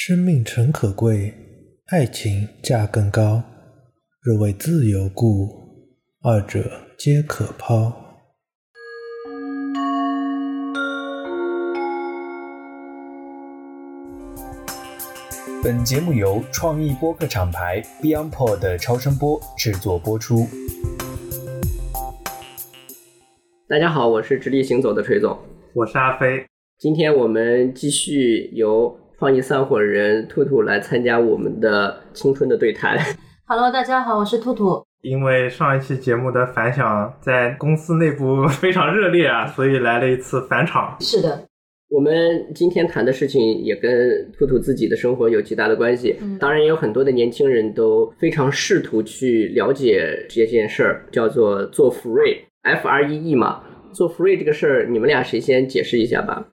生命诚可贵，爱情价更高。若为自由故，二者皆可抛。本节目由创意播客厂牌 BeyondPod 的超声波制作播出。大家好，我是直立行走的锤总，我是阿飞。今天我们继续由创意散伙人兔兔来参加我们的青春的对谈。Hello，大家好，我是兔兔。因为上一期节目的反响在公司内部 非常热烈啊，所以来了一次返场。是的，我们今天谈的事情也跟兔兔自己的生活有极大的关系。嗯当然，也有很多的年轻人都非常试图去了解这件事儿，叫做做 free，F R E E 嘛。做 free 这个事儿，你们俩谁先解释一下吧？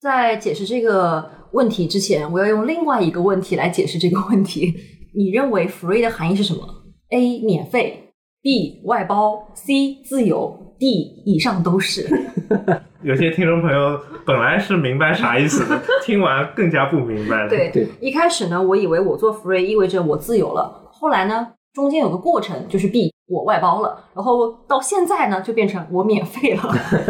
在解释这个问题之前，我要用另外一个问题来解释这个问题。你认为 free 的含义是什么？A. 免费，B. 外包，C. 自由，D. 以上都是。有些听众朋友本来是明白啥意思的，听完更加不明白了。对对，一开始呢，我以为我做 free 意味着我自由了，后来呢，中间有个过程，就是 B 我外包了，然后到现在呢，就变成我免费了。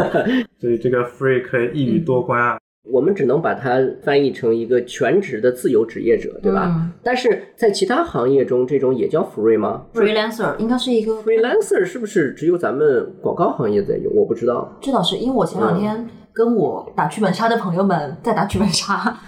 所以这个 free 可以一语多关啊。我们只能把它翻译成一个全职的自由职业者，对吧？嗯但是在其他行业中，这种也叫 free 吗 freelancer 应该是一个？freelancer 是不是只有咱们广告行业在用？我不知道。这倒是因为我前两天跟我打剧本杀的朋友们在打剧本杀，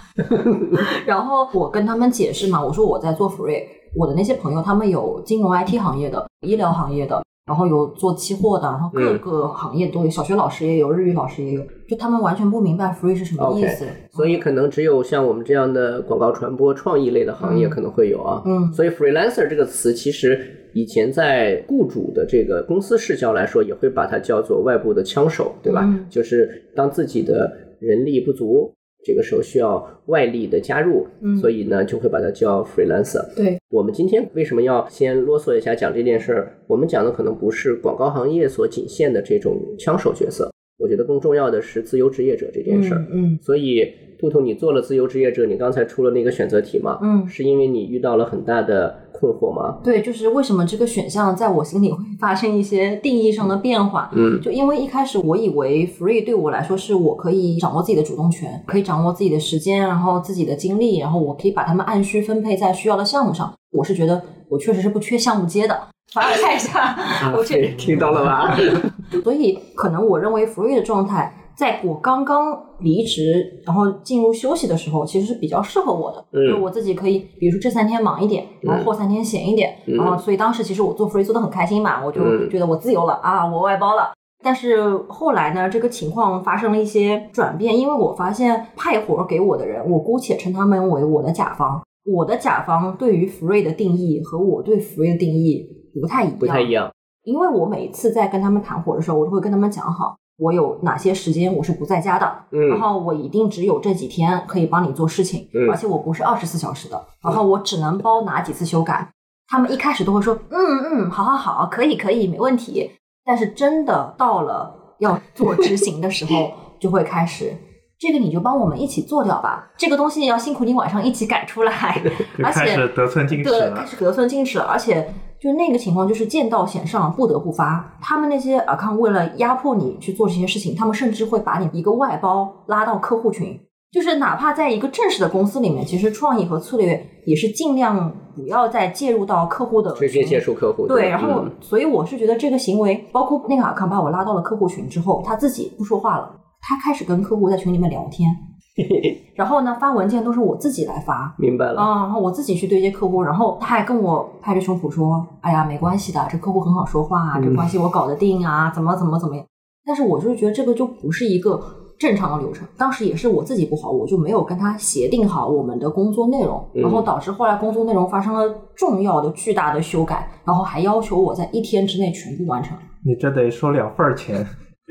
然后我跟他们解释嘛，我说我在做 free，我的那些朋友他们有金融 IT 行业的、医疗行业的，然后有做期货的，然后各个行业都有，小学老师也有，日语老师也有，就他们完全不明白 free 是什么意思。所以可能只有像我们这样的广告传播、创意类的行业嗯可能会有啊。嗯所以 freelancer 这个词，其实以前在雇主的这个公司视角来说，也会把它叫做外部的枪手，对吧？嗯就是当自己的人力不足，这个时候需要外力的加入，嗯所以呢就会把它叫 freelancer。对，我们今天为什么要先啰嗦一下讲这件事儿？我们讲的可能不是广告行业所仅限的这种枪手角色，我觉得更重要的是自由职业者这件事儿。嗯所以，兔兔，你做了自由职业者，你刚才出了那个选择题嘛？嗯是因为你遇到了很大的困惑吗？对，就是为什么这个选项在我心里会发生一些定义上的变化。嗯就因为一开始我以为 free 对我来说是我可以掌握自己的主动权，可以掌握自己的时间，然后自己的精力，然后我可以把它们按需分配在需要的项目上。我是觉得我确实是不缺项目接的，凡尔赛一下，我确实 听到了吧？所以可能我认为 free 的状态，在我刚刚离职，然后进入休息的时候，其实是比较适合我的。嗯就我自己可以，比如说这三天忙一点，然后后三天闲一点，嗯然后所以当时其实我做 free 做的很开心嘛，我就嗯觉得我自由了啊，我外包了。但是后来呢，这个情况发生了一些转变，因为我发现派活给我的人，我姑且称他们为我的甲方。我的甲方对于 free 的定义和我对 free 的定义不太一样，不太一样。因为我每次在跟他们谈活的时候，我都会跟他们讲好，我有哪些时间我是不在家的，嗯然后我一定只有这几天可以帮你做事情，嗯而且我不是二十四小时的，然后我只能包哪几次修改。他们一开始都会说，嗯嗯，好好好，可以可以，没问题。但是真的到了要做执行的时候，就会开始。这个你就帮我们一起做掉吧，这个东西要辛苦你晚上一起改出来，而且开始得寸进尺对，了开。始得寸进尺了，而且就那个情况就是见到险上不得不发。他们那些 account 为了压迫你去做这些事情，他们甚至会把你一个外包拉到客户群。就是哪怕在一个正式的公司里面，其实创意和策略也是尽量不要再介入到客户的直接接触客户。对，然后嗯所以我是觉得这个行为，包括那个 account 把我拉到了客户群之后，他自己不说话了，他开始跟客户在群里面聊天，然后呢发文件都是我自己来发，明白了。啊、然后我自己去对接客户，然后他还跟我拍着胸脯说：“哎呀，没关系的，这客户很好说话啊，这嗯关系我搞得定啊，怎么怎么怎么样。”但是我就是觉得这个就不是一个正常的流程。当时也是我自己不好，我就没有跟他协定好我们的工作内容，嗯然后导致后来工作内容发生了重要的、巨大的修改，然后还要求我在一天之内全部完成。你这得收两份儿钱，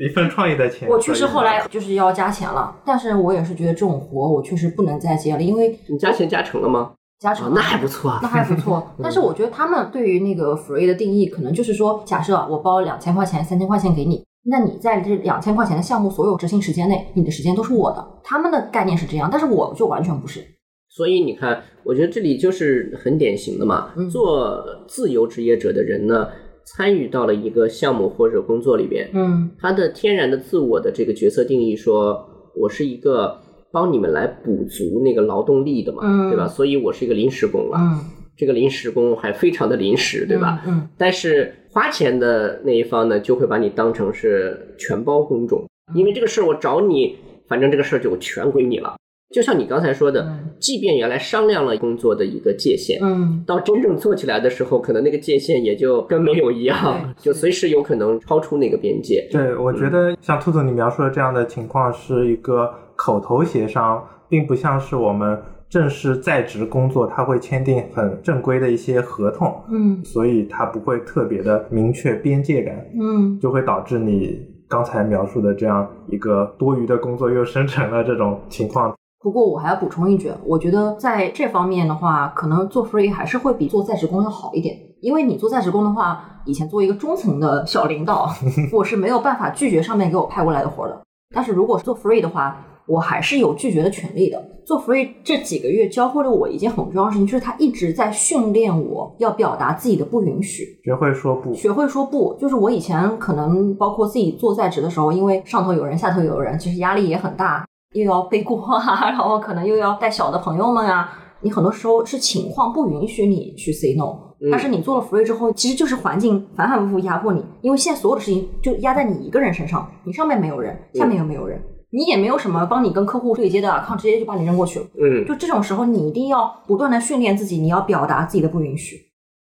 一份创意的钱。我确实后来就是要加钱了，但是我也是觉得这种活我确实不能再接了，因为你加钱加成了吗？加成、哦那还不错啊那还不错。但是我觉得他们对于那个 free 的定义，可能就是说，假设我包两千块钱、三千块钱给你，那你在这两千块钱的项目所有执行时间内，你的时间都是我的。他们的概念是这样，但是我就完全不是。所以你看，我觉得这里就是很典型的嘛。嗯做自由职业者的人呢，参与到了一个项目或者工作里边，嗯他的天然的自我的这个角色定义说，我是一个帮你们来补足那个劳动力的嘛，嗯对吧？所以我是一个临时工了，嗯，这个临时工还非常的临时，对吧？嗯？但是花钱的那一方呢，就会把你当成是全包工种，因为这个事儿我找你，反正这个事儿就全归你了。就像你刚才说的，嗯。即便原来商量了工作的一个界限，嗯。到真正做起来的时候，可能那个界限也就跟没有一样，就随时有可能超出那个边界。对，我觉得像兔子你描述的这样的情况是一个口头协商，并不像是我们正式在职工作，他会签订很正规的一些合同，嗯。所以他不会特别的明确边界感，嗯。就会导致你刚才描述的这样一个多余的工作又生成了这种情况。不过我还要补充一句，我觉得在这方面的话，可能做 free 还是会比做在职工要好一点，因为你做在职工的话，以前作为一个中层的小领导，我是没有办法拒绝上面给我派过来的活儿的。但是如果是做 free 的话，我还是有拒绝的权利的。做 free 这几个月教会了我一件很重要的事情，就是他一直在训练我要表达自己的不允许。学会说不，学会说不，就是我以前可能包括自己做在职的时候，因为上头有人，下头有人，其实压力也很大，又要背锅啊，然后可能又要带小的朋友们啊，你很多时候是情况不允许你去 say no，、嗯但是你做了 free 之后，其实就是环境反反复复压迫你，因为现在所有的事情就压在你一个人身上，你上面没有人，下面又没有人。你也没有什么帮你跟客户对接的 account，直接就把你扔过去了。嗯，就这种时候，你一定要不断的训练自己，你要表达自己的不允许。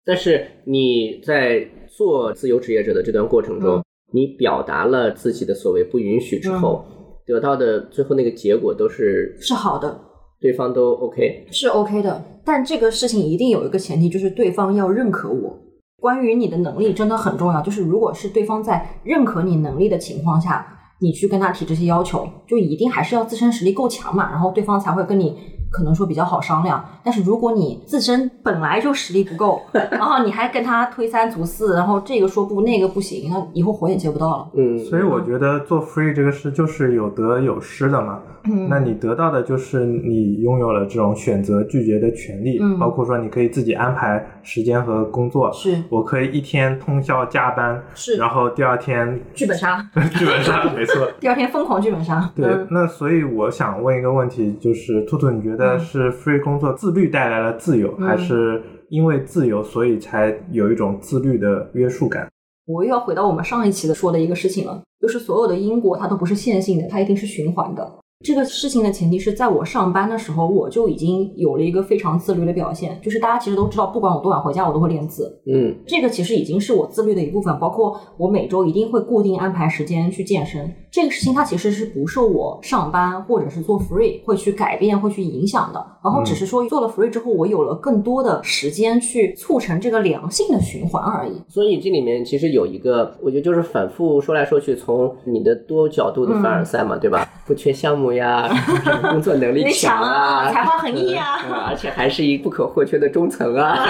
但是你在做自由职业者的这段过程中，嗯你表达了自己的所谓不允许之后，得到的最后那个结果都是是好的，对方都 OK。是 OK 的，但这个事情一定有一个前提，就是对方要认可我。关于你的能力真的很重要，就是如果是对方在认可你能力的情况下，你去跟他提这些要求，就一定还是要自身实力够强嘛，然后对方才会跟你可能说比较好商量。但是如果你自身本来就实力不够，然后你还跟他推三阻四，然后这个说不那个不行，那以后活也接不到了。嗯，所以我觉得做 free 这个事就是有得有失的嘛。嗯那你得到的就是你拥有了这种选择拒绝的权利，嗯包括说你可以自己安排时间和工作。是我可以一天通宵加班，是然后第二天剧本杀，剧本杀，没错。第二天疯狂剧本杀。对，嗯那所以我想问一个问题，就是兔兔，你觉得嗯是 free 工作自律带来了自由，嗯还是因为自由所以才有一种自律的约束感？我又要回到我们上一期的说的一个事情了，就是所有的因果它都不是线性的，它一定是循环的。这个事情的前提是在我上班的时候，我就已经有了一个非常自律的表现。就是大家其实都知道，不管我多晚回家，我都会练字。嗯这个其实已经是我自律的一部分，包括我每周一定会固定安排时间去健身。这个事情它其实是不受我上班或者是做 free 会去改变、会去影响的。然后只是说做了 free 之后，我有了更多的时间去促成这个良性的循环而已。所以这里面其实有一个，我觉得就是反复说来说去，从你的多角度的凡尔赛嘛，对吧？不缺项目呀，工作能力强强啊。才华横溢啊。嗯而且还是一不可或缺的中层啊。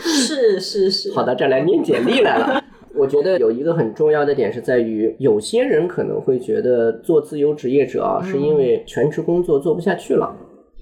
是 是是，跑到，这儿来念简历来了。我觉得有一个很重要的点是在于，有些人可能会觉得做自由职业者啊，是因为全职工作做不下去了，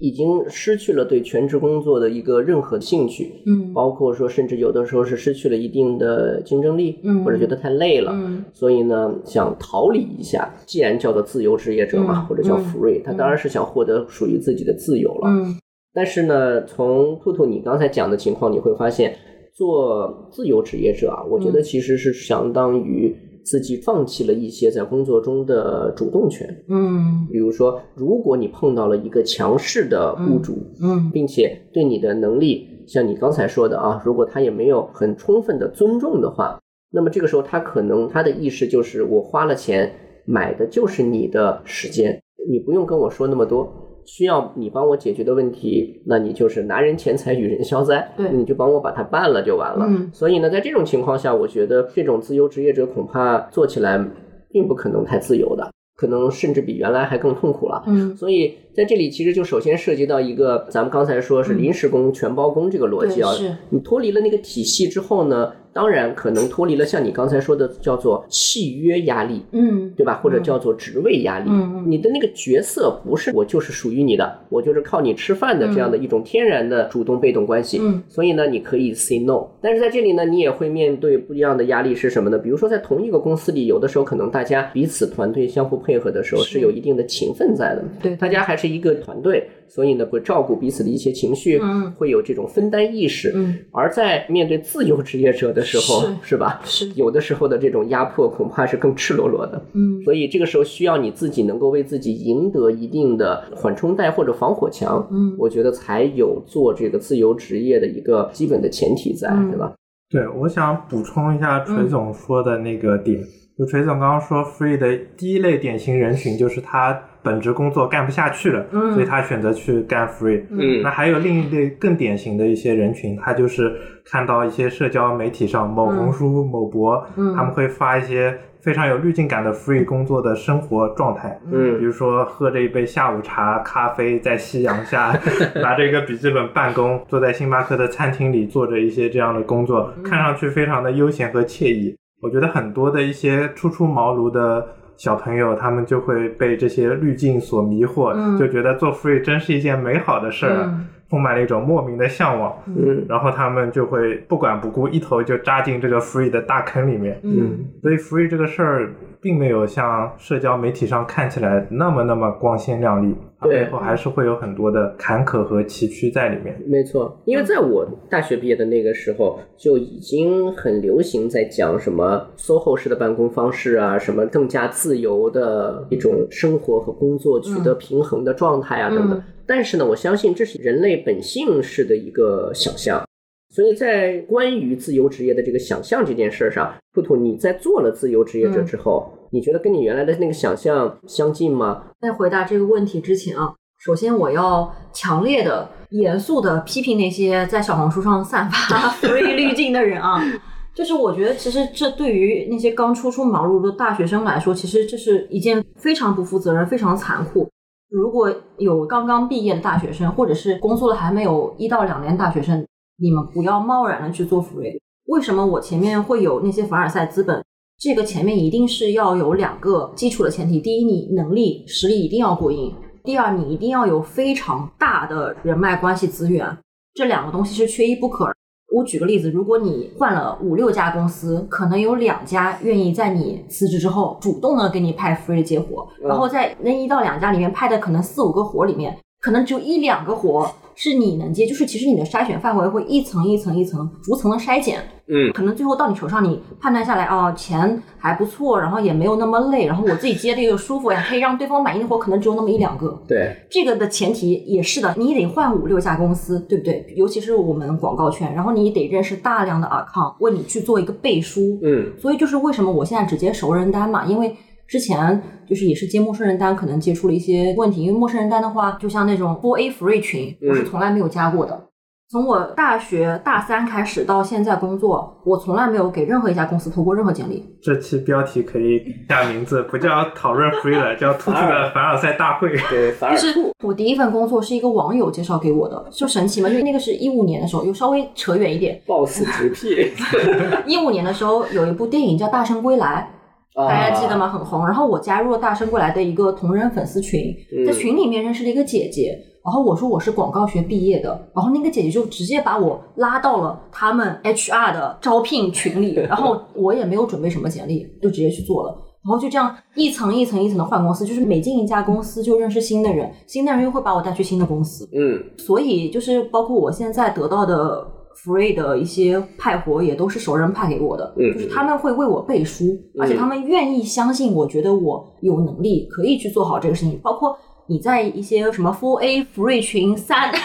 已经失去了对全职工作的一个任何兴趣，嗯。包括说甚至有的时候是失去了一定的竞争力，嗯。或者觉得太累了，嗯。所以呢想逃离一下。既然叫做自由职业者嘛，嗯。或者叫嗯。free，、他当然是想获得属于自己的自由了。嗯。但是呢，从兔兔你刚才讲的情况，你会发现，做自由职业者啊，我觉得嗯。其实是相当于自己放弃了一些在工作中的主动权。嗯比如说，如果你碰到了一个强势的雇主，嗯并且对你的能力，像你刚才说的啊，如果他也没有很充分的尊重的话，那么这个时候他可能他的意识就是我花了钱买的就是你的时间，你不用跟我说那么多。需要你帮我解决的问题，那你就是拿人钱财与人消灾，对你就帮我把它办了就完了。嗯所以呢，在这种情况下，我觉得这种自由职业者恐怕做起来并不可能太自由的，可能甚至比原来还更痛苦了。嗯，所以在这里其实就首先涉及到一个，咱们刚才说是临时工、全包工这个逻辑啊是。你脱离了那个体系之后呢，当然可能脱离了像你刚才说的叫做契约压力，嗯对吧？或者叫做职位压力。嗯嗯你的那个角色不是我就是属于你的，我就是靠你吃饭的这样的一种天然的主动被动关系。嗯所以呢，你可以 say no，但是在这里呢，你也会面对不一样的压力是什么呢？比如说在同一个公司里，有的时候可能大家彼此团队相互配合的时候是是有一定的情分在的，对大家还是一个团队，所以呢会照顾彼此的一些情绪，嗯会有这种分担意识。嗯而在面对自由职业者的时候，是是吧？是有的时候的这种压迫恐怕是更赤裸裸的。嗯所以这个时候需要你自己能够为自己赢得一定的缓冲带或者防火墙，嗯我觉得才有做这个自由职业的一个基本的前提在，嗯对吧？对，我想补充一下锤总说的那个点。就锤总刚刚说，free 的第一类典型人群就是他本职工作干不下去了，嗯所以他选择去干 free。嗯那还有另一类更典型的一些人群，他就是看到一些社交媒体上某红书、某博，嗯他们会发一些非常有滤镜感的 free 工作的生活状态。比嗯如说喝着一杯下午茶、咖啡，在夕阳下 拿着一个笔记本办公，坐在星巴克的餐厅里做着一些这样的工作，看上去非常的悠闲和惬意。我觉得很多的一些初出茅庐的小朋友，他们就会被这些滤镜所迷惑，嗯。就觉得做 free 真是一件美好的事儿啊，嗯。充满了一种莫名的向往。嗯。然后他们就会不管不顾，一头就扎进这个 free 的大坑里面。嗯。所以 free 这个事儿并没有像社交媒体上看起来那么那么光鲜亮丽，它对背后还是会有很多的坎坷和崎岖在里面。没错，因为在我大学毕业的那个时候，就已经很流行在讲什么 SOHO 式的办公方式啊，什么更加自由的一种生活和工作取得平衡的状态啊等等。嗯但是呢，我相信这是人类本性式的一个想象。所以在关于自由职业的这个想象这件事儿上，兔兔，你在做了自由职业者之后，你觉得跟你原来的那个想象相近吗？在回答这个问题之前啊，首先我要强烈的、严肃的批评那些在小红书上散发 free 滤镜的人啊。就是我觉得，其实这对于那些刚初出茅庐的大学生来说，其实这是一件非常不负责任、非常残酷。如果有刚刚毕业的大学生，或者是工作了还没有一到两年大学生，你们不要贸然的去做 free。为什么我前面会有那些凡尔赛资本？这个前面一定是要有两个基础的前提：第一，你能力实力一定要过硬；第二，你一定要有非常大的人脉关系资源。这两个东西是缺一不可。我举个例子，如果你换了五六家公司，可能有两家愿意在你辞职之后主动的给你派 free 接活，然后在那一到两家里面派的可能四五个活里面，可能只有一两个活是你能接，就是其实你的筛选范围会一层一层一层逐层的筛减，嗯可能最后到你手上，你判断下来，哦，钱还不错，然后也没有那么累，然后我自己接的又舒服呀，可以让对方满意的活，可能只有那么一两个。对，这个的前提也是的，你得换五六家公司，对不对？尤其是我们广告圈，然后你得认识大量的 account，为你去做一个背书。嗯所以就是为什么我现在只接熟人单嘛，因为之前就是也是接陌生人单，可能接触了一些问题。因为陌生人单的话，就像那种 four A free 群，我是从来没有加过的。从我大学大三开始到现在工作，我从来没有给任何一家公司投过任何简历。这期标题可以下名字，不叫讨论 free 了，叫兔兔的 凡尔赛大会。对，反而就是我第一份工作是一个网友介绍给我的，就神奇嘛，因为那个是一五年的时候，又稍微扯远一点。boss 直聘，一五年的时候有一部电影叫《大圣归来》，啊大家记得吗？很红。然后我加入了《大圣归来》的一个同人粉丝群，嗯在群里面认识了一个姐姐。然后我说我是广告学毕业的，然后那个姐姐就直接把我拉到了他们 HR 的招聘群里，然后我也没有准备什么简历，就直接去做了。然后就这样一层一层一层的换公司，就是每进一家公司就认识新的人，新的人又会把我带去新的公司。嗯所以就是包括我现在得到的 free 的一些派活，也都是熟人派给我的，嗯就是他们会为我背书，而且他们愿意相信，我觉得我有能力可以去做好这个事情。包括你在一些什么 Four A free 群三。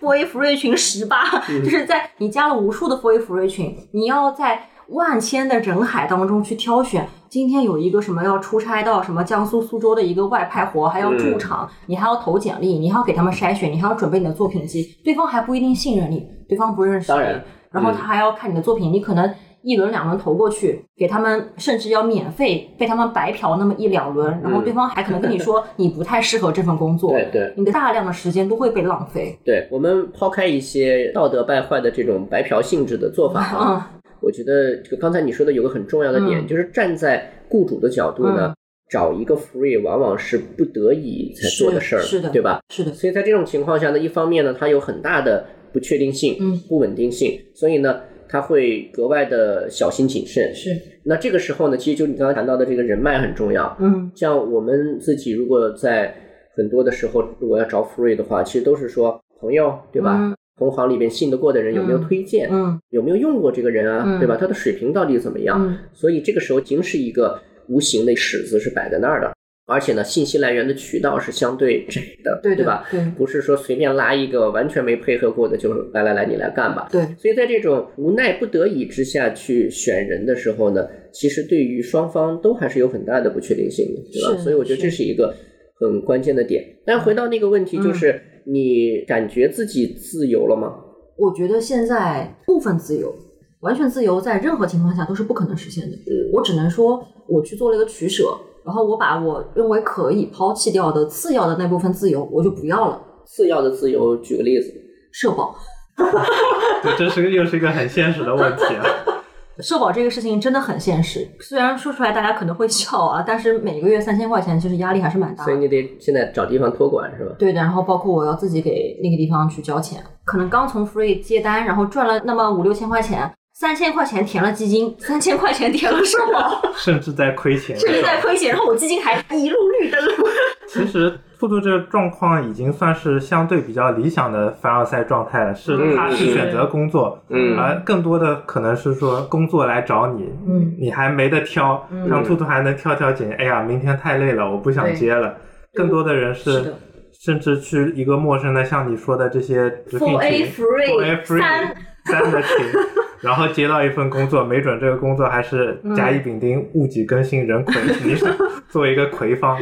Four A free 群十八，就是在你加了无数的 Four A free 群，你要在万千的人海当中去挑选。今天有一个什么要出差到什么江苏苏州的一个外派活，还要驻场，你还要投简历，你还要给他们筛选，你还要准备你的作品集，对方还不一定信任你，对方不认识你，当然然后嗯他还要看你的作品，你可能一轮两轮投过去，给他们甚至要免费被他们白嫖那么一两轮，然后对方还可能跟你说你不太适合这份工作，对对你的大量的时间都会被浪费。对，我们抛开一些道德败坏的这种白嫖性质的做法啊，嗯，我觉得这个刚才你说的有个很重要的点，嗯就是站在雇主的角度呢，嗯找一个 free 往往是不得已才做的事儿，是是的对吧？是的，所以在这种情况下呢，一方面呢，它有很大的不确定性、嗯不稳定性，所以呢，他会格外的小心谨慎。是，那这个时候呢，其实就你刚刚谈到的这个人脉很重要。嗯像我们自己如果在很多的时候，如果要找 free 的话，其实都是说朋友，对吧？嗯同行里边信得过的人有没有嗯推荐？嗯有没有用过这个人啊？嗯对吧？他的水平到底怎么样？嗯所以这个时候，已经是一个无形的尺子是摆在那儿的，而且呢，信息来源的渠道是相对窄的，对的吧？对不是说随便拉一个完全没配合过的就来来来你来干吧。对，所以在这种无奈不得已之下去选人的时候呢，其实对于双方都还是有很大的不确定性的，对吧？所以我觉得这是一个很关键的点。但回到那个问题，嗯就是你感觉自己自由了吗？我觉得现在部分自由，完全自由在任何情况下都是不可能实现的。嗯我只能说，我去做了一个取舍，然后我把我认为可以抛弃掉的次要的那部分自由，我就不要了。次要的自由，举个例子，社保，对，这是个又是一个很现实的问题啊。社保这个事情真的很现实，虽然说出来大家可能会笑啊，但是每个月三千块钱，其实压力还是蛮大的。所以你得现在找地方托管是吧？对的，然后包括我要自己给那个地方去交钱，可能刚从 Free 接单，然后赚了那么五六千块钱，三千块钱填了基金，三千块钱填了社保，甚至在亏钱。甚至在亏钱，然后我基金还一路绿灯。其实兔兔这个状况已经算是相对比较理想的凡尔赛状态了，是嗯他是选择工作，嗯而更多的可能是说工作来找你，嗯你还没得挑，嗯让兔兔还能挑挑拣，哎呀，明天太累了，我不想接了。更多的人是是甚至去一个陌生的，像你说的这些直聘 Full A 群 A free 三三的群，然后接到一份工作，没准这个工作还是甲乙丙丁戊己庚辛壬癸，你 是作为一个魁方，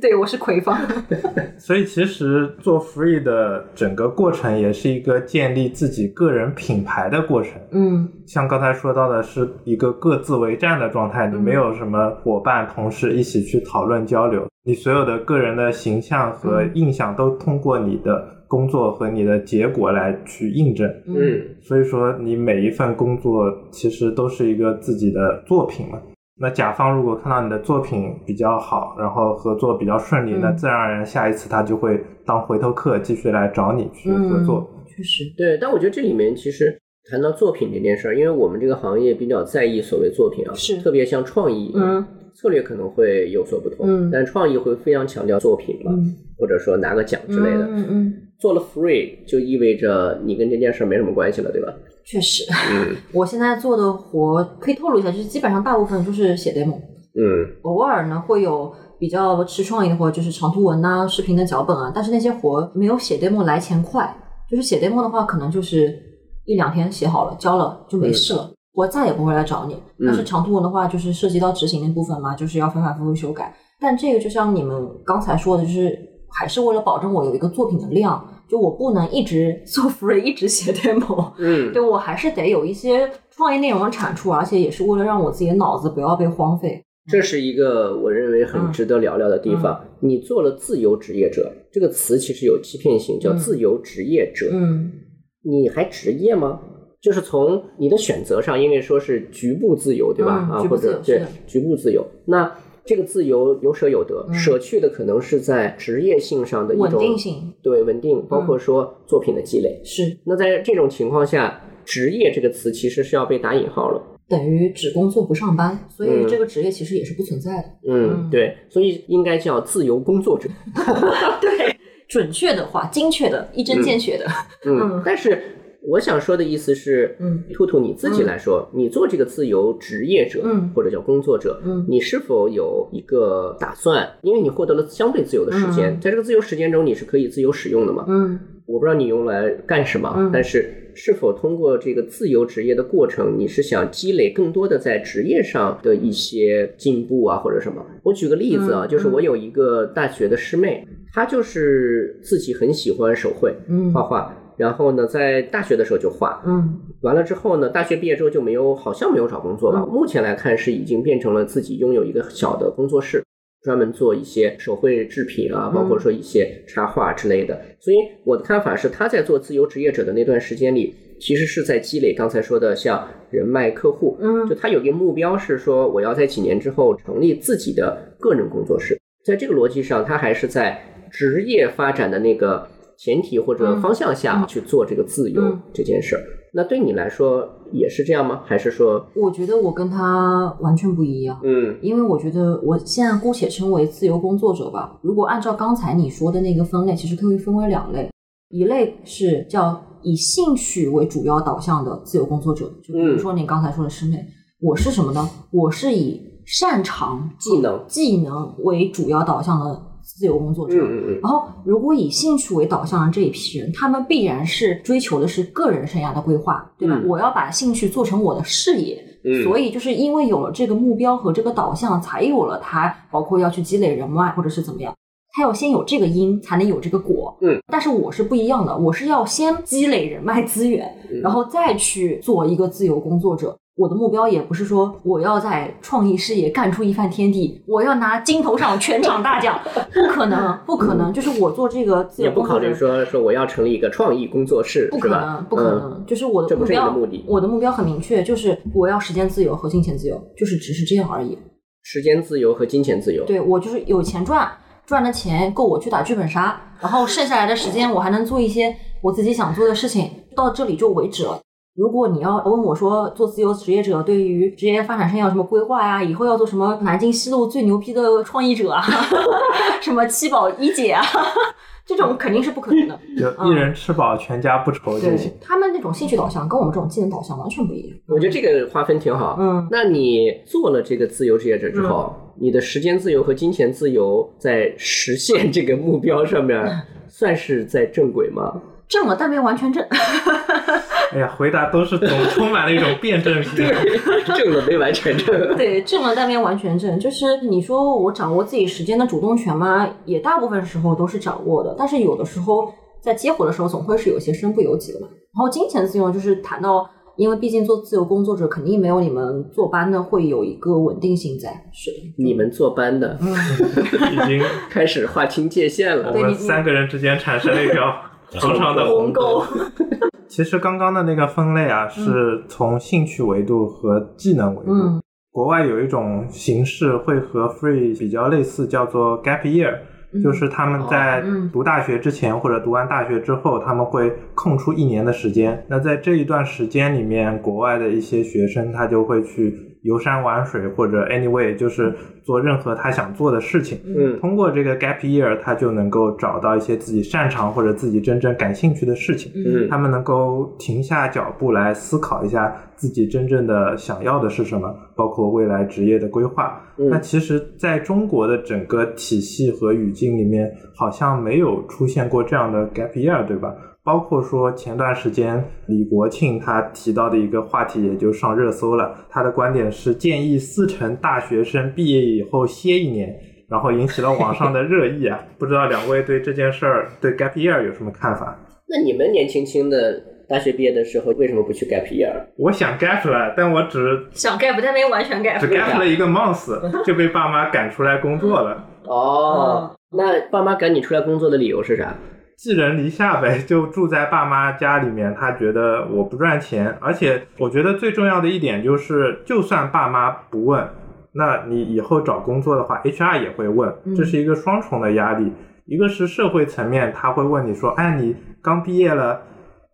对我是魁方，所以其实做 free 的整个过程也是一个建立自己个人品牌的过程。嗯像刚才说到的是一个各自为战的状态，你嗯没有什么伙伴、同事一起去讨论交流，你所有的个人的形象和嗯印象都通过你的工作和你的结果来去印证。嗯所以说，你每一份工作其实都是一个自己的作品嘛。那甲方如果看到你的作品比较好，然后合作比较顺利，嗯那自然而然下一次他就会当回头客，继续来找你去合作。确实，对，但我觉得这里面其实谈到作品这件事儿，因为我们这个行业比较在意所谓作品啊，是特别像创意，嗯策略可能会有所不同，嗯但创意会非常强调作品嘛，嗯或者说拿个奖之类的。嗯嗯，做了 free 就意味着你跟这件事儿没什么关系了，对吧？确实，嗯 我现在做的活可以透露一下，就是基本上大部分就是写 demo，嗯偶尔呢会有比较吃创意的活，就是长图文呐、视频的脚本啊，但是那些活没有写 demo 来钱快。就是写 demo 的话，可能就是一两天写好了，交了就没事了，我再也不会来找你。但是长图文的话，就是涉及到执行那部分嘛，就是要反反复复修改。但这个就像你们刚才说的，就是还是为了保证我有一个作品的量，就我不能一直 做 free，一直写 demo。嗯，对我还是得有一些创意内容的产出，而且也是为了让我自己的脑子不要被荒废。这是一个我认为很值得聊聊的地方。你做了自由职业者这个词，其实有欺骗性，叫嗯自由职业者。嗯你还职业吗？就是从你的选择上，因为说是局部自由，对吧？啊，或者对局部自由，那这个自由有舍有得，嗯舍去的可能是在职业性上的一稳种定性对稳定，包括说作品的积累。是那在这种情况下，职业这个词其实是要被打引号了。等于只工作不上班，所以嗯这个职业其实也是不存在的。嗯，嗯对，所以应该叫自由工作者。对，准确的话，精确的，一针见血的。嗯 嗯，但是我想说的意思是，嗯，兔兔你自己来说，你做这个自由职业者，嗯或者叫工作者，嗯你是否有一个打算？因为你获得了相对自由的时间，嗯在这个自由时间中，你是可以自由使用的嘛？嗯我不知道你用来干什么，嗯但是是否通过这个自由职业的过程，你是想积累更多的在职业上的一些进步啊，或者什么？我举个例子啊，嗯就是我有一个大学的师妹，她就是自己很喜欢手绘嗯画画，然后呢，在大学的时候就画，嗯完了之后呢，大学毕业之后就没有，好像没有找工作吧。嗯目前来看是已经变成了自己拥有一个小的工作室，专门做一些手绘制品啊，嗯包括说一些插画之类的。所以我的看法是，他在做自由职业者的那段时间里，其实是在积累刚才说的像人脉、客户，嗯就他有一个目标是说我要在几年之后成立自己的个人工作室，在这个逻辑上，他还是在职业发展的那个前提或者方向下嗯去做这个自由嗯这件事儿。那对你来说也是这样吗？还是说，我觉得我跟他完全不一样。嗯因为我觉得我现在姑且称为自由工作者吧。如果按照刚才你说的那个分类，其实可以分为两类，一类是叫以兴趣为主要导向的自由工作者，就比如说你刚才说的师妹，我是什么呢？我是以擅长技能技能为主要导向的自由工作者。然后，如果以兴趣为导向的这一批人，他们必然是追求的是个人生涯的规划，对吧？嗯我要把兴趣做成我的事业，嗯所以就是因为有了这个目标和这个导向，才有了他包括要去积累人脉或者是怎么样。他要先有这个因，才能有这个果。嗯，但是我是不一样的，我是要先积累人脉资源，嗯然后再去做一个自由工作者。我的目标也不是说我要在创意事业干出一番天地，我要拿金头上全场大奖，不可能，不可能。就是我做这个也不考虑说说我要成立一个创意工作室，不可能，不可嗯能。就是我的目标，目的我的目标很明确，就是我要时间自由和金钱自由，就是只是这样而已。时间自由和金钱自由。对我就是有钱赚，赚的钱够我去打剧本杀，然后剩下来的时间我还能做一些我自己想做的事情，到这里就为止了。如果你要问我说做自由职业者对于职业发展生涯有什么规划呀？以后要做什么南京西路最牛逼的创意者啊，什么七宝一姐啊，这种肯定是不可能的。就一人吃饱全家不愁就行。他们那种兴趣导向跟我们这种技能导向完全不一样。我觉得这个划分挺好。嗯那你做了这个自由职业者之后，你的时间自由和金钱自由在实现这个目标上面，算是在正轨吗？正了，但没完全正。哎呀，回答都是总充满了一种辩证 性。正了没完全正。对，正了但没完全正，就是你说我掌握自己时间的主动权嘛，也大部分时候都是掌握的，但是有的时候在接活的时候，总会是有些身不由己的嘛。然后金钱自由就是谈到，因为毕竟做自由工作者肯定没有你们坐班的会有一个稳定性在，是。你们坐班的嗯，已经开始划清界限了我了。们对三个人之间产生了一条 长长的鸿沟。其实刚刚的那个分类啊，是从兴趣维度和技能维度。嗯国外有一种形式会和 Free 比较类似，叫做 Gap Year，、嗯就是他们在读大学之前或者读完大学之后，他们会空出一年的时间。那在这一段时间里面，国外的一些学生他就会去游山玩水，或者 anyway 就是做任何他想做的事情。嗯通过这个 gap year，他就能够找到一些自己擅长或者自己真正感兴趣的事情。嗯他们能够停下脚步来思考一下自己真正的想要的是什么，包括未来职业的规划。嗯那其实，在中国的整个体系和语境里面，好像没有出现过这样的 gap year，对吧？包括说前段时间李国庆他提到的一个话题，也就上热搜了。他的观点是建议四成大学生毕业以后歇一年，然后引起了网上的热议啊。不知道两位对这件事儿对 gap year 有什么看法？那你们年轻轻的大学毕业的时候，为什么不去 gap year？我想 gap 了，但我只想 gap 但没完全 gap 只 gap 了一个 month 就被爸妈赶出来工作了，哦，那爸妈赶你出来工作的理由是啥？寄人篱下呗，就住在爸妈家里面。他觉得我不赚钱，而且我觉得最重要的一点就是，就算爸妈不问，那你以后找工作的话，HR 也会问，嗯这是一个双重的压力。一个是社会层面，他会问你说，哎，你刚毕业了，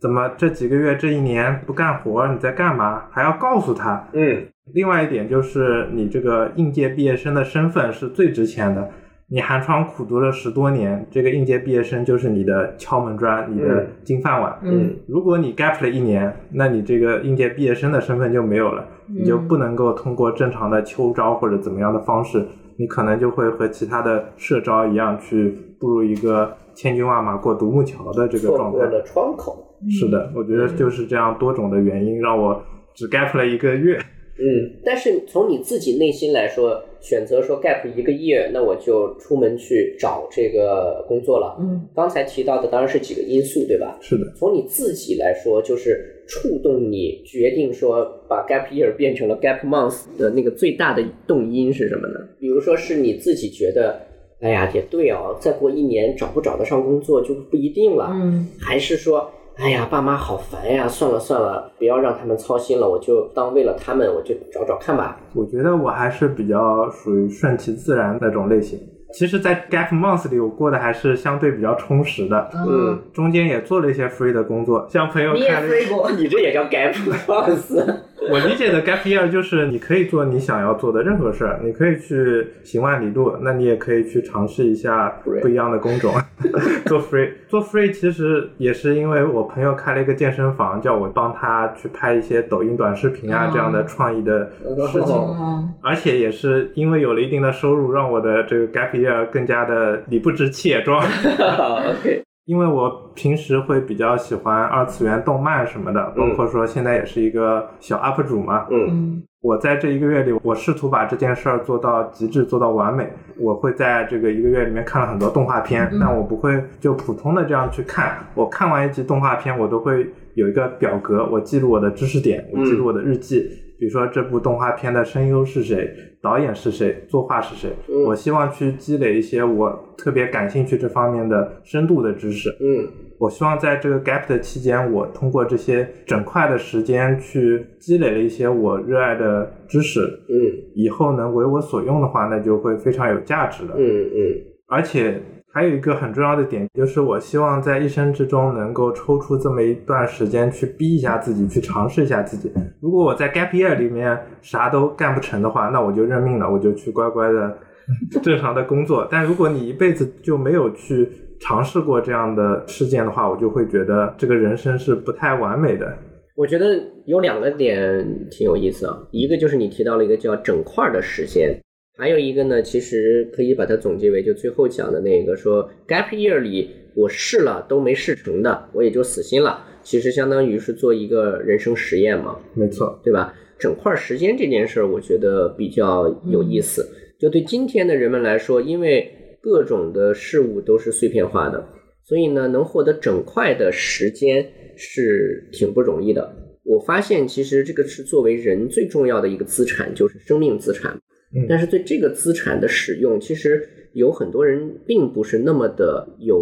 怎么这几个月这一年不干活？你在干嘛？还要告诉他。嗯另外一点就是，你这个应届毕业生的身份是最值钱的。你寒窗苦读了十多年，这个应届毕业生就是你的敲门砖，你的嗯金饭碗。嗯如果你 gap 了一年，那你这个应届毕业生的身份就没有了，你就不能够通过正常的秋招或者怎么样的方式，你可能就会和其他的社招一样，去步入一个千军万马过独木桥的这个状态。的窗口。是的，我觉得就是这样多种的原因让我只 gap 了一个月。嗯，但是从你自己内心来说，选择说 gap 一个 year，那我就出门去找这个工作了。嗯刚才提到的当然是几个因素，对吧？是的，从你自己来说，就是触动你决定说把 gap year 变成了 gap month 的那个最大的动因是什么呢？比如说是你自己觉得，哎呀，也对哦，再过一年找不找得上工作就不一定了，嗯还是说哎呀，爸妈好烦呀，算了算了，不要让他们操心了，我就当为了他们，我就找找看吧。我觉得我还是比较属于顺其自然那种类型。其实，在 Gap Month 里，我过得还是相对比较充实的。嗯，中间也做了一些 free 的工作，像朋友你也开了一飞过，你这也叫 gap month？我理解的 gap year 就是你可以做你想要做的任何事儿，你可以去行万里路，那你也可以去尝试一下不一样的工种，做 free。做 free 其实也是因为我朋友开了一个健身房，叫我帮他去拍一些抖音短视频啊、哦这样的创意的事情，嗯，而且也是因为有了一定的收入，让我的这个 gap year 更加的理不直气也壮。OK，因为我平时会比较喜欢二次元动漫什么的，包括说现在也是一个小 UP 主嘛。嗯嗯我在这一个月里，我试图把这件事儿做到极致，做到完美。我会在这个一个月里面看了很多动画片，嗯但我不会就普通的这样去看。我看完一集动画片，我都会有一个表格，我记录我的知识点，我记录我的日记。比如说这部动画片的声优是谁，导演是谁，作画是谁。嗯我希望去积累一些我特别感兴趣这方面的深度的知识。嗯我希望在这个 gap 的期间，我通过这些整块的时间去积累了一些我热爱的知识，嗯以后能为我所用的话，那就会非常有价值的。嗯嗯而且还有一个很重要的点，就是我希望在一生之中能够抽出这么一段时间去逼一下自己，去尝试一下自己。如果我在 gap year 里面啥都干不成的话，那我就认命了，我就去乖乖的 正常的工作。但如果你一辈子就没有去尝试过这样的事件的话，我就会觉得这个人生是不太完美的。我觉得有两个点挺有意思啊，一个就是你提到了一个叫整块的时间，还有一个呢，其实可以把它总结为就最后讲的那个说 gap year 里我试了都没试成的，我也就死心了。其实相当于是做一个人生实验嘛，没错，对吧？整块时间这件事儿，我觉得比较有意思。就对今天的人们来说，因为各种的事物都是碎片化的，所以呢，能获得整块的时间是挺不容易的。我发现，其实这个是作为人最重要的一个资产，就是生命资产。嗯但是对这个资产的使用，其实有很多人并不是那么的有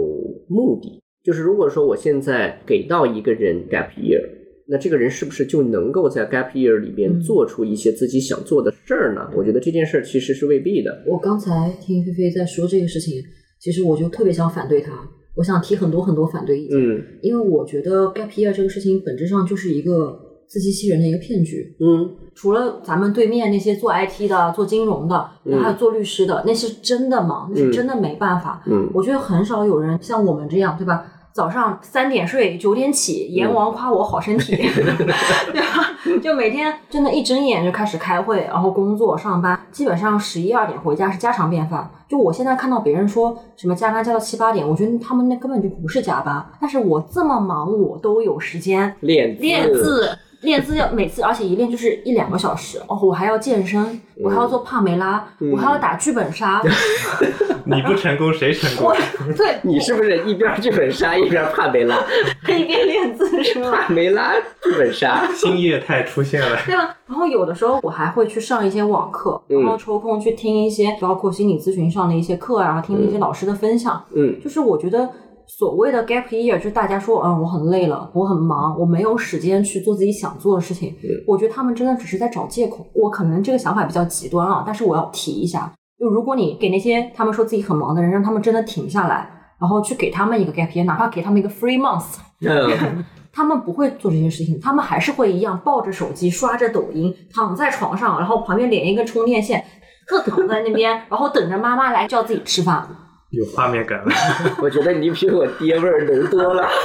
目的。就是如果说我现在给到一个人 gap year，那这个人是不是就能够在 gap year 里边嗯做出一些自己想做的事儿呢？我觉得这件事儿其实是未必的。我刚才听菲菲在说这个事情，其实我就特别想反对他，我想提很多很多反对意见，嗯因为我觉得 gap year 这个事情本质上就是一个自欺欺人的一个骗局。嗯除了咱们对面那些做 IT 的、做金融的，嗯还有做律师的，那是真的忙，那是真的没办法。嗯我觉得很少有人像我们这样，对吧？早上三点睡，九点起，阎王夸我好身体，对吧？就每天真的，一睁眼就开始开会，然后工作上班，基本上十一二点回家是家常便饭。就我现在看到别人说什么加班加到七八点，我觉得他们那根本就不是加班。但是我这么忙，我都有时间练练字，练字要每次，而且一练就是一两个小时。哦，我还要健身，我还要做帕梅拉，我还要打剧本杀。你不成功谁成功？对，你是不是一边剧本杀一边帕梅拉？一边练字是吗？帕梅拉剧本杀。新业态出现了。对啊，然后有的时候我还会去上一些网课，嗯然后抽空去听一些包括心理咨询上的一些课啊，然后听一些老师的分享。嗯就是我觉得所谓的 gap year，就是大家说，嗯，我很累了，我很忙，我没有时间去做自己想做的事情。嗯我觉得他们真的只是在找借口。我可能这个想法比较极端啊，但是我要提一下，就如果你给那些他们说自己很忙的人，让他们真的停下来，然后去给他们一个 gap year，哪怕给他们一个 free month，嗯 他们不会做这些事情，他们还是会一样抱着手机刷着抖音，躺在床上，然后旁边连一个充电线，特躺在那边，然后等着妈妈来叫自己吃饭。有画面感了。我觉得你比我爹味儿浓多了。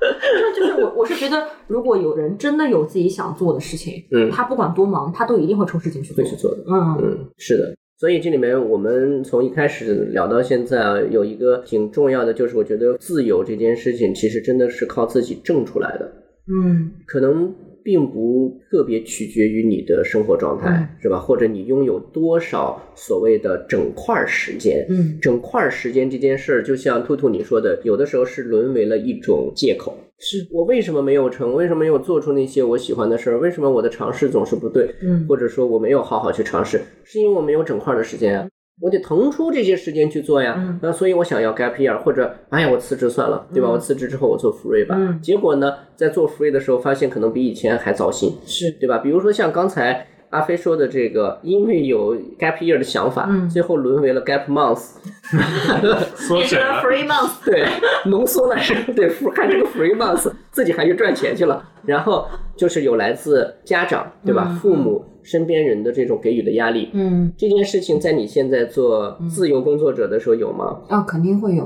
这就是我，我是觉得，如果有人真的有自己想做的事情，嗯他不管多忙，他都一定会抽时间去做会。去做的。嗯，嗯，是的。所以这里面我们从一开始聊到现在啊，有一个挺重要的，就是我觉得自由这件事情，其实真的是靠自己挣出来的，嗯可能并不特别取决于你的生活状态，嗯是吧？或者你拥有多少所谓的整块时间。嗯，整块时间这件事儿，就像兔兔你说的，有的时候是沦为了一种借口。是，我为什么没有成？为什么没有做出那些我喜欢的事儿？为什么我的尝试总是不对？嗯或者说我没有好好去尝试，是因为我没有整块的时间啊。我得腾出这些时间去做呀。嗯那所以我想要 gap year，或者哎呀我辞职算了，对吧？嗯我辞职之后我做 free 吧。嗯结果呢，在做 free 的时候，发现可能比以前还糟心，是，对吧？比如说像刚才。阿飞说的这个，因为有 gap year 的想法，嗯最后沦为了 gap month，缩水了。free month。对，浓缩了是，对，看这个 free month，自己还去赚钱去了。然后就是有来自家长，对吧？嗯父母身边人的这种给予的压力。嗯，这件事情在你现在做自由工作者的时候有吗？啊，肯定会有，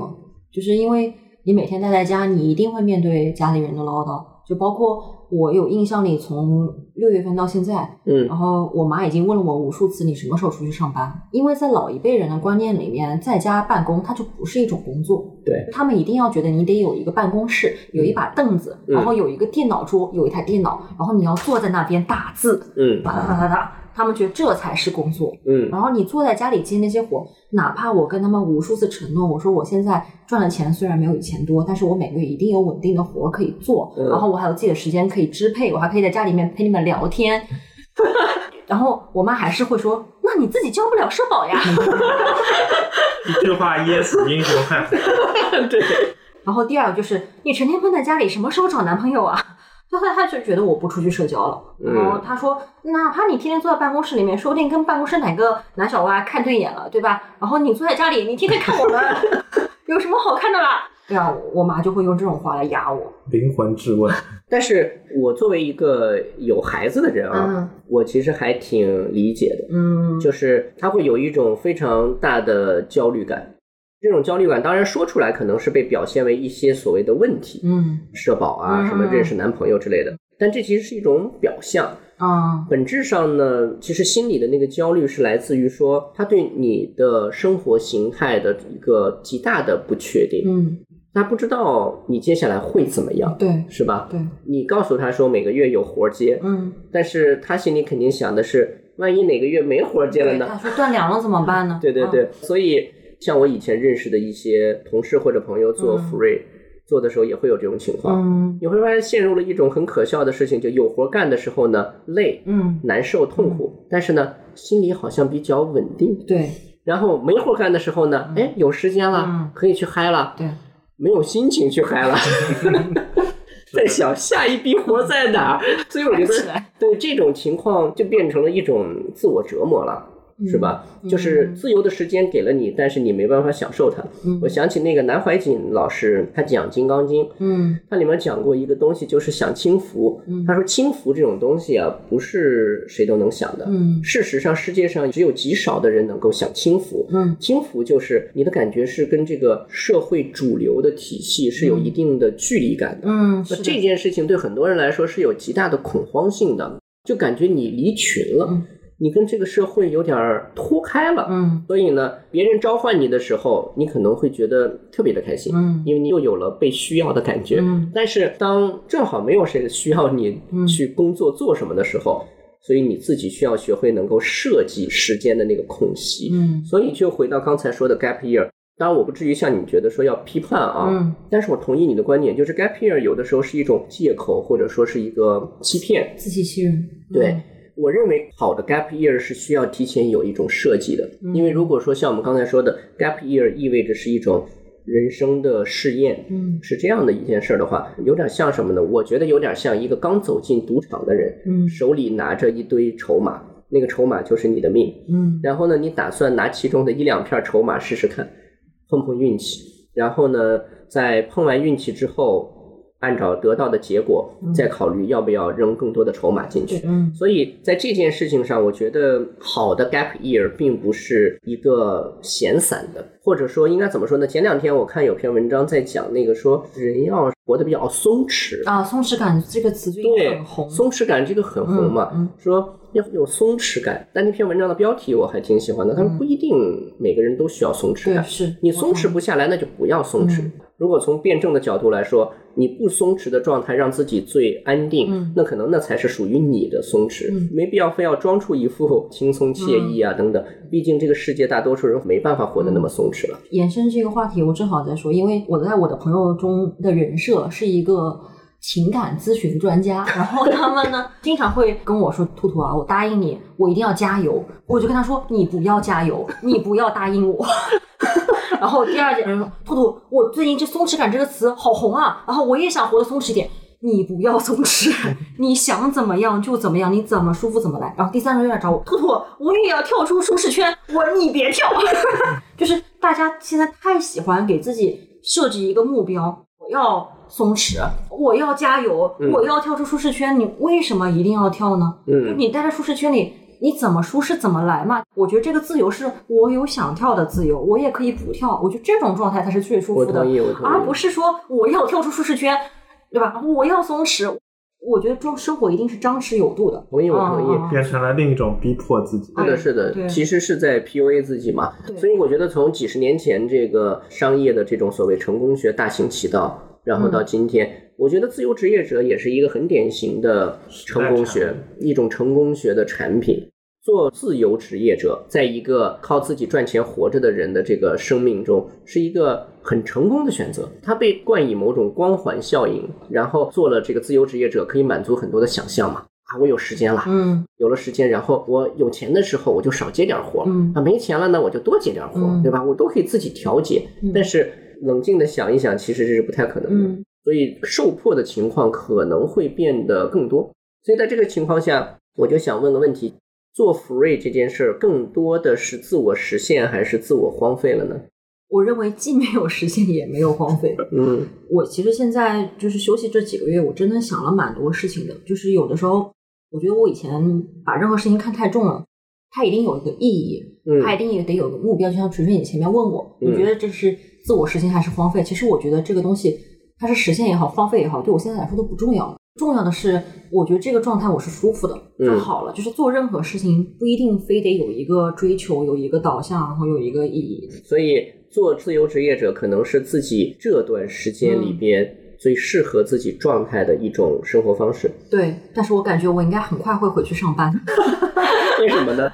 就是因为你每天待在家，你一定会面对家里人的唠叨，就包括我有印象里，从六月份到现在，嗯。然后我妈已经问了我无数次，你什么时候出去上班？因为在老一辈人的观念里面，在家办公它就不是一种工作，对，他们一定要觉得你得有一个办公室，有一把凳子，嗯。然后有一个电脑桌，有一台电脑，然后你要坐在那边打字，嗯。哒哒哒哒哒，他们觉得这才是工作。嗯然后你坐在家里接那些活，哪怕我跟他们无数次承诺，我说我现在赚的钱虽然没有以前多，但是我每个月一定有稳定的活可以做，嗯然后我还有自己的时间可以支配，我还可以在家里面陪你们聊天。然后我妈还是会说：“那你自己交不了社保呀。一句话噎死英雄汉。对，”然后第二个就是你成天闷在家里，什么时候找男朋友啊？就后来他就觉得我不出去社交了，嗯然后他说，哪怕你天天坐在办公室里面，说不定跟办公室哪个男小娃看对眼了，对吧？然后你坐在家里，你天天看我们，有什么好看的啦？对啊，我妈就会用这种话来压我。灵魂质问，但是我作为一个有孩子的人啊，嗯我其实还挺理解的，嗯，就是他会有一种非常大的焦虑感。这种焦虑感当然说出来可能是被表现为一些所谓的问题，嗯社保啊，嗯什么认识男朋友之类的，但这其实是一种表象。啊本质上呢，其实心里的那个焦虑是来自于说他对你的生活形态的一个极大的不确定，嗯，他不知道你接下来会怎么样，对是吧？对，你告诉他说每个月有活接，嗯，但是他心里肯定想的是，万一哪个月没活接了，呢？他说断粮了怎么办呢？对对对，所以像我以前认识的一些同事或者朋友做嗯 free、做的时候也会有这种情况。嗯你会发现陷入了一种很可笑的事情，就有活干的时候呢，累、嗯，难受、痛苦，但是呢，心里好像比较稳定。对然后没活干的时候呢，哎，有时间了，嗯可以去嗨了，对，没有心情去嗨了。在想下一笔活在哪儿，所以我觉得对这种情况就变成了一种自我折磨了。是吧？嗯就是自由的时间给了你，但是你没办法享受它。嗯我想起那个南怀瑾老师，他讲《金刚经》，嗯他里面讲过一个东西，就是享清福。嗯他说清福这种东西啊，不是谁都能享的。嗯事实上，世界上只有极少的人能够享清福。嗯清福就是你的感觉是跟这个社会主流的体系是有一定的距离感的。嗯，那这件事情对很多人来说是有极大的恐慌性的，就感觉你离群了，嗯你跟这个社会有点儿脱开了。嗯所以呢，别人召唤你的时候，你可能会觉得特别的开心，嗯因为你又有了被需要的感觉。嗯但是当正好没有谁需要你嗯去工作做什么的时候，所以你自己需要学会能够设计时间的那个空隙。嗯所以就回到刚才说的 gap year。当然，我不至于像你觉得说要批判啊，嗯但是我同意你的观点，就是 gap year 有的时候是一种借口，或者说是一个欺骗。自欺欺人。对，我认为好的 gap year 是需要提前有一种设计的，嗯因为如果说像我们刚才说的 gap year 意味着是一种人生的试验，嗯是这样的一件事儿的话，有点像什么呢？我觉得有点像一个刚走进赌场的人，嗯手里拿着一堆筹码，那个筹码就是你的命，嗯然后呢，你打算拿其中的一两片筹码试试看，碰碰运气，然后呢，在碰完运气之后，按照得到的结果，再考虑要不要扔更多的筹码进去。嗯所以在这件事情上，我觉得好的 gap year 并不是一个闲散的，或者说应该怎么说呢？前两天我看有篇文章在讲那个说人要活得比较松弛，啊，松弛感这个词最近对很，红。松弛感这个很红嘛，嗯嗯说要有松弛感。但那篇文章的标题我还挺喜欢的，他说不一定每个人都需要松弛感，对是你松弛不下来，那就不要松弛。嗯如果从辩证的角度来说，你不松弛的状态让自己最安定，嗯那可能那才是属于你的松弛，嗯没必要非要装出一副轻松惬意啊、等等。毕竟这个世界大多数人没办法活得那么松弛了。延伸这个话题，我正好在说，因为我在我的朋友中的人设是一个情感咨询专家，然后他们呢经常会跟我说：“兔兔啊，我答应你，我一定要加油。”我就跟他说：“你不要加油，你不要答应我。”然后第二件人说：“兔兔，我最近这松弛感这个词好红啊，然后我也想活得松弛一点。”你不要松弛，你想怎么样就怎么样，你怎么舒服怎么来。然后第三个人又来找我，兔兔，我也要跳出舒适圈，我你别跳。就是大家现在太喜欢给自己设置一个目标，我要松弛，我要加油，嗯我要跳出舒适圈。你为什么一定要跳呢？你待在舒适圈里，你怎么舒适怎么来嘛。我觉得这个自由是我有想跳的自由，我也可以不跳。我觉得这种状态才是最舒服的而不是说我要跳出舒适圈，对吧？我要松弛。我觉得中生活一定是张弛有度的。同意，我同意。啊变成了另一种逼迫自己。是的，是的，其实是在 PUA 自己嘛。所以我觉得从几十年前这个商业的这种所谓成功学大行其道，然后到今天，我觉得自由职业者也是一个很典型的成功学一种成功学的产品。做自由职业者，在一个靠自己赚钱活着的人的这个生命中，是一个很成功的选择。他被冠以某种光环效应，然后做了这个自由职业者，可以满足很多的想象嘛。啊，我有时间了，嗯有了时间，然后我有钱的时候我就少接点活，嗯啊，没钱了呢我就多接点活，嗯对吧？我都可以自己调节。嗯但是冷静的想一想，其实这是不太可能的。嗯所以受迫的情况可能会变得更多。所以在这个情况下，我就想问个问题：做 free 这件事儿，更多的是自我实现还是自我荒废了呢？我认为既没有实现，也没有荒废。嗯我其实现在就是休息这几个月，我真的想了蛮多事情的。就是有的时候，我觉得我以前把任何事情看太重了，它一定有一个意义，它一嗯定也得有个目标。就像锤锤你前面问我，嗯你觉得这是自我实现还是荒废？其实我觉得这个东西，它是实现也好，荒废也好，对我现在来说都不重要了。重要的是，我觉得这个状态我是舒服的就嗯好了。就是做任何事情不一定非得有一个追求，有一个导向，然后有一个意义。所以做自由职业者可能是自己这段时间里边最适合自己状态的一种生活方式。对，但是我感觉我应该很快会回去上班。为什么呢？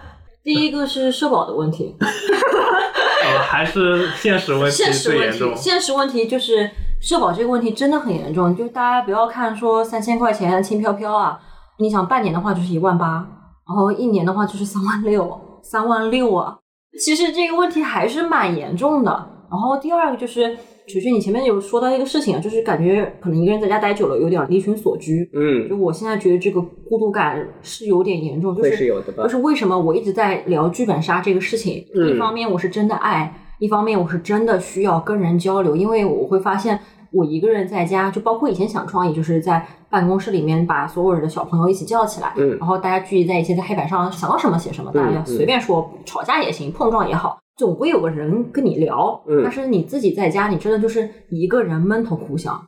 第一个是社保的问题，呃，还是现实问题现实问题最严重，。现实问题就是社保这个问题真的很严重，就是大家不要看说三千块钱轻飘飘啊，你想半年的话就是一万八，然后一年的话就是三万六，三万六啊，其实这个问题还是蛮严重的。然后第二个就是，曲曲你前面有说到一个事情啊，就是感觉可能一个人在家待久了，有点离群所居。嗯，就我现在觉得这个孤独感是有点严重，就是是有的吧就是为什么我一直在聊剧本杀这个事情？嗯一方面我是真的爱，一方面我是真的需要跟人交流，因为我会发现我一个人在家，就包括以前想创业，就是在办公室里面把所有人的小朋友一起叫起来，嗯然后大家聚集在一起，在黑板上想到什么写什么，大家嗯随便说，吵架也行，碰撞也好。总归有个人跟你聊，嗯。但是你自己在家，你真的就是一个人闷头苦想，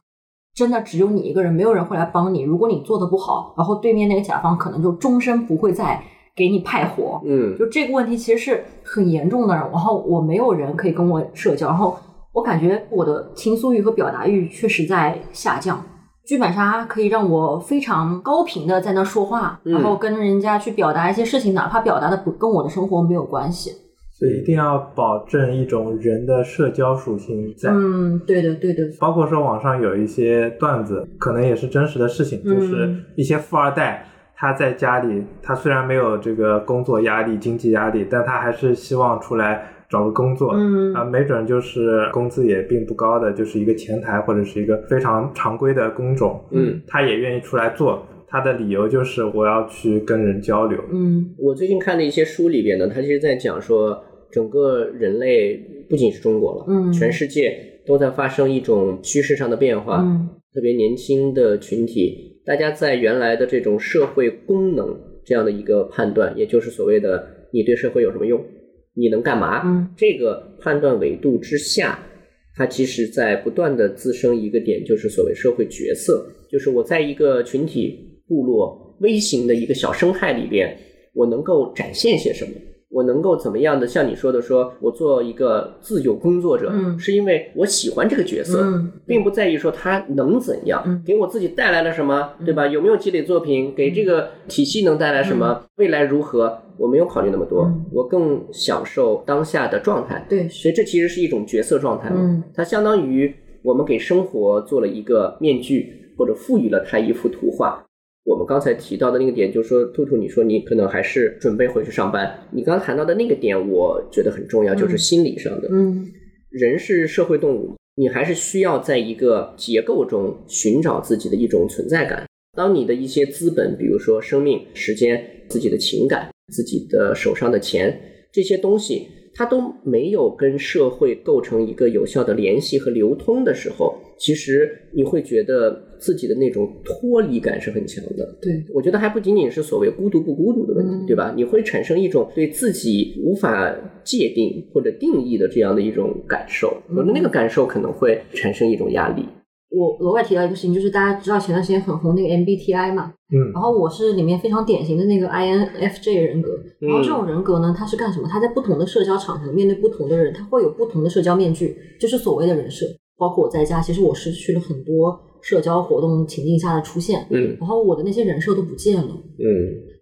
真的只有你一个人，没有人会来帮你。如果你做的不好，然后对面那个甲方可能就终身不会再给你派活。嗯。就这个问题其实是很严重的，然后我没有人可以跟我社交，然后我感觉我的倾诉欲和表达欲确实在下降。剧本杀可以让我非常高频的在那说话，嗯然后跟人家去表达一些事情，哪怕表达的不跟我的生活没有关系。所以一定要保证一种人的社交属性在。嗯，对的，对的，包括说网上有一些段子，可能也是真实的事情，嗯就是一些富二代。他在家里，他虽然没有这个工作压力、经济压力，但他还是希望出来找个工作。嗯啊，没准就是工资也并不高的，就是一个前台或者是一个非常常规的工种。嗯，他也愿意出来做，他的理由就是我要去跟人交流。嗯我最近看的一些书里边呢，他其实在讲说，整个人类不仅是中国了，嗯全世界都在发生一种趋势上的变化。嗯特别年轻的群体，大家在原来的这种社会功能这样的一个判断，也就是所谓的你对社会有什么用，你能干嘛？嗯这个判断维度之下，它其实在不断的滋生一个点，就是所谓社会角色，就是我在一个群体、部落、微型的一个小生态里边，我能够展现些什么。我能够怎么样的？像你说的说，我做一个自由工作者，嗯。是因为我喜欢这个角色，嗯。并不在意说他能怎样，嗯。给我自己带来了什么，对吧？有没有积累作品，给这个体系能带来什么，未来如何，我没有考虑那么多，嗯。我更享受当下的状态。对，所以这其实是一种角色状态嘛，嗯。它相当于我们给生活做了一个面具，或者赋予了它一幅图画。我们刚才提到的那个点，就是说，兔兔，你说你可能还是准备回去上班。你刚刚谈到的那个点，我觉得很重要，就是心理上的。嗯人是社会动物，你还是需要在一个结构中寻找自己的一种存在感。当你的一些资本，比如说生命、时间、自己的情感、自己的手上的钱这些东西，它都没有跟社会构成一个有效的联系和流通的时候，其实你会觉得自己的那种脱离感是很强的。对，我觉得还不仅仅是所谓孤独不孤独的问题，嗯对吧？你会产生一种对自己无法界定或者定义的这样的一种感受，嗯我觉得那个感受可能会产生一种压力。我额外提到一个事情，就是大家知道前段时间很红那个 MBTI 嘛，嗯然后我是里面非常典型的那个 INFJ 人格，嗯然后这种人格呢，他是干什么？他在不同的社交场合面对不同的人，他会有不同的社交面具，就是所谓的人设。包括我在家，其实我失去了很多社交活动情境下的出现，嗯然后我的那些人设都不见了。嗯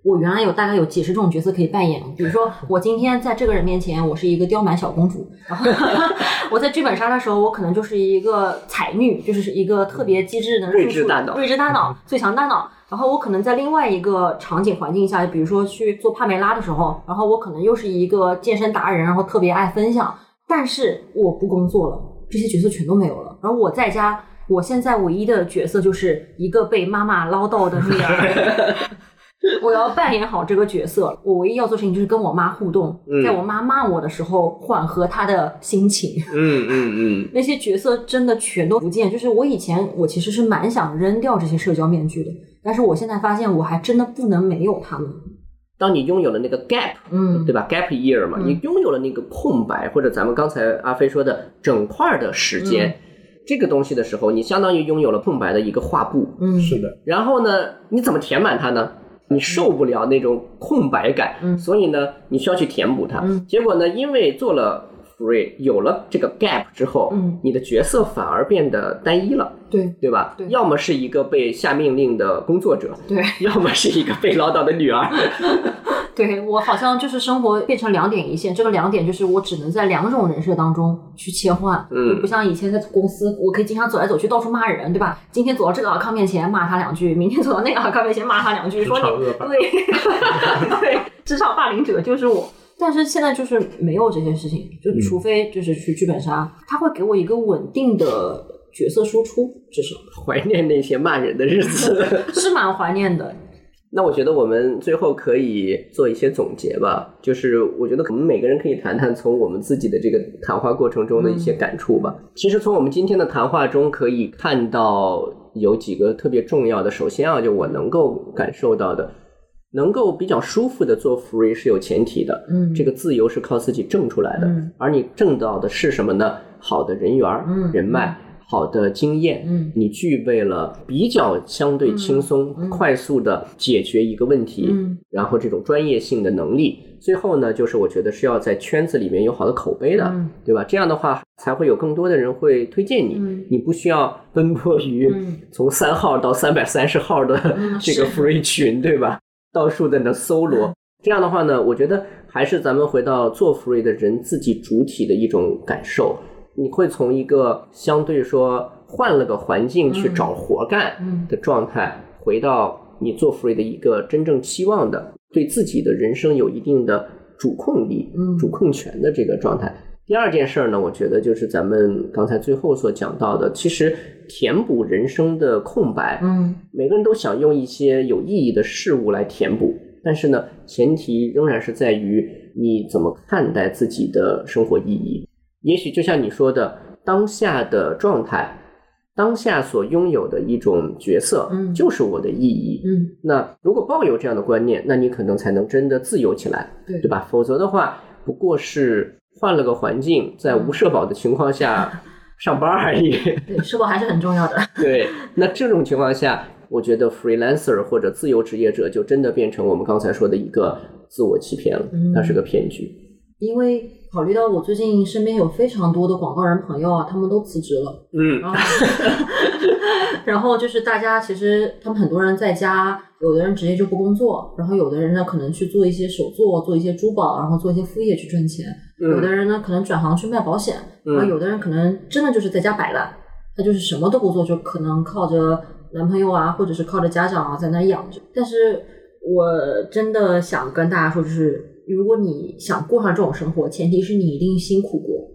我原来有大概有几十种角色可以扮演，比如说我今天在这个人面前，我是一个刁蛮小公主，然后 我在剧本杀的时候，我可能就是一个才女，就是一个特别机智的睿智大脑睿智大脑、最强大脑。然后我可能在另外一个场景环境下，比如说去做帕梅拉的时候，然后我可能又是一个健身达人，然后特别爱分享。但是我不工作了，这些角色全都没有了。然后我在家，我现在唯一的角色就是一个被妈妈唠叨的女儿。我要扮演好这个角色，我唯一要做的事情就是跟我妈互动，嗯在我妈骂我的时候缓和她的心情。嗯嗯嗯，那些角色真的全都不见，就是我以前我其实是蛮想扔掉这些社交面具的，但是我现在发现我还真的不能没有他们。当你拥有了那个 gap，嗯，对吧？gap year 嘛，嗯你拥有了那个空白，或者咱们刚才阿飞说的整块的时间。嗯这个东西的时候，你相当于拥有了空白的一个画布，嗯，是的，然后呢，你怎么填满它呢？你受不了那种空白感，嗯所以呢，你需要去填补它。嗯结果呢，因为做了 free，有了这个 gap 之后，嗯你的角色反而变得单一了，对对吧？对要么是一个被下命令的工作者，对要么是一个被唠叨的女儿。对，我好像就是生活变成两点一线，这个两点就是我只能在两种人设当中去切换，嗯不像以前在公司，我可以经常走来走去，到处骂人，对吧？今天走到这个尔康面前骂他两句，明天走到那个尔康面前骂他两句，说你对 对，职场霸凌者就是我。但是现在就是没有这些事情，就嗯除非就是去剧本杀，他会给我一个稳定的角色输出，至少 怀念那些骂人的日子。是蛮怀念的。那我觉得我们最后可以做一些总结吧，就是我觉得我们每个人可以谈谈从我们自己的这个谈话过程中的一些感触吧。其实从我们今天的谈话中可以看到有几个特别重要的，首先啊，就我能够感受到的，能够比较舒服的做 free 是有前提的，嗯。这个自由是靠自己挣出来的，嗯。而你挣到的是什么呢？好的人缘儿、嗯。人脉。好的经验，嗯。你具备了比较相对轻松、快速的解决一个问题，嗯。然后这种专业性的能力，最后呢，就是我觉得是要在圈子里面有好的口碑的，嗯。对吧？这样的话才会有更多的人会推荐你，嗯。你不需要奔波于嗯。从三号到三百三十号的嗯这个 free 群，对吧？到处在那搜罗。这样的话呢，我觉得还是咱们回到做 free 的人自己主体的一种感受。你会从一个相对说换了个环境去嗯找活干嗯的状态，回到你做 free 的一个真正期望的，对自己的人生有一定的主控力、嗯主控权的这个状态。第二件事儿呢，我觉得就是咱们刚才最后所讲到的，其实填补人生的空白，嗯每个人都想用一些有意义的事物来填补，但是呢，前提仍然是在于你怎么看待自己的生活意义。也许就像你说的，当下的状态，当下所拥有的一种角色，嗯就是我的意义。嗯，那如果抱有这样的观念，那你可能才能真的自由起来，对对吧？否则的话，不过是换了个环境，在无社保的情况下 上班而已。对，社保还是很重要的。对，那这种情况下，我觉得 freelancer 或者自由职业者就真的变成我们刚才说的一个自我欺骗了，嗯它是个骗局。因为考虑到我最近身边有非常多的广告人朋友啊，他们都辞职了。嗯啊，然后就是大家其实他们很多人在家，有的人直接就不工作，然后有的人呢可能去做一些手作，做一些珠宝，然后做一些副业去赚钱。有的人呢可能转行去卖保险，然后有的人可能真的就是在家摆烂，他就是什么都不做，就可能靠着男朋友啊，或者是靠着家长啊在那养着。但是我真的想跟大家说，就是如果你想过上这种生活，前提是你一定辛苦过，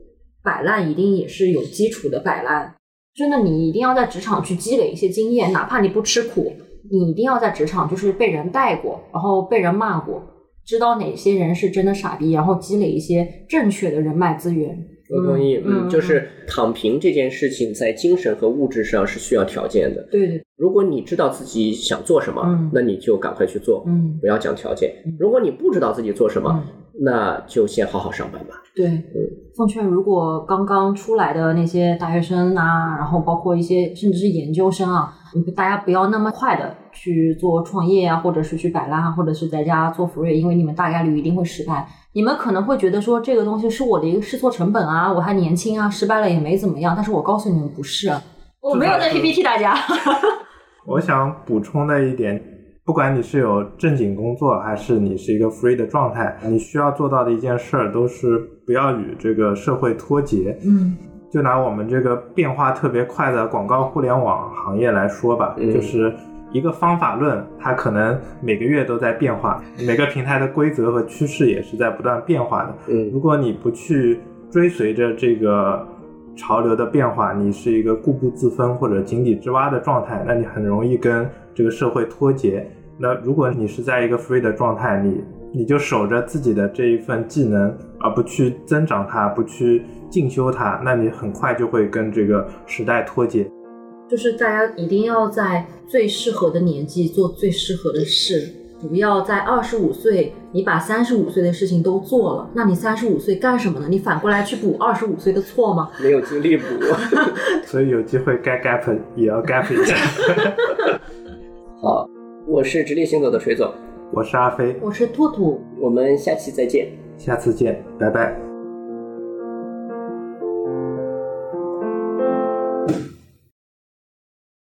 摆烂一定也是有基础的摆烂。真的，你一定要在职场去积累一些经验，哪怕你不吃苦，你一定要在职场就是被人带过，然后被人骂过，知道哪些人是真的傻逼，然后积累一些正确的人脉资源。我同意，嗯，就是躺平这件事情，在精神和物质上是需要条件的。对对，如果你知道自己想做什么，嗯那你就赶快去做，嗯，不要讲条件。如果你不知道自己做什么，嗯那就先好好上班吧。对，嗯奉劝如果刚刚出来的那些大学生啊，然后包括一些甚至是研究生啊，大家不要那么快的去做创业啊，或者是去摆烂啊，或者是在家做 free，因为你们大概率一定会失败。你们可能会觉得说这个东西是我的一个试错成本啊，我还年轻啊，失败了也没怎么样。但是我告诉你们不是，我没有在 PPT 大家。我想补充的一点，不管你是有正经工作，还是你是一个 free 的状态，你需要做到的一件事儿，都是不要与这个社会脱节。嗯就拿我们这个变化特别快的广告互联网行业来说吧，嗯就是一个方法论，它可能每个月都在变化，每个平台的规则和趋势也是在不断变化的。嗯如果你不去追随着这个潮流的变化，你是一个固步自封或者井底之蛙的状态，那你很容易跟这个社会脱节。那如果你是在一个 free 的状态，你你就守着自己的这一份技能，而不去增长它，不去进修它，那你很快就会跟这个时代脱节。就是大家一定要在最适合的年纪做最适合的事，不要在二十五岁你把三十五岁的事情都做了，那你三十五岁干什么呢？你反过来去补二十五岁的错吗？没有精力补，所以有机会该 gap 也要 gap 一下。好，我是直立行走的水总，我是阿飞，我是兔兔，我们下期再见，下次见，拜拜。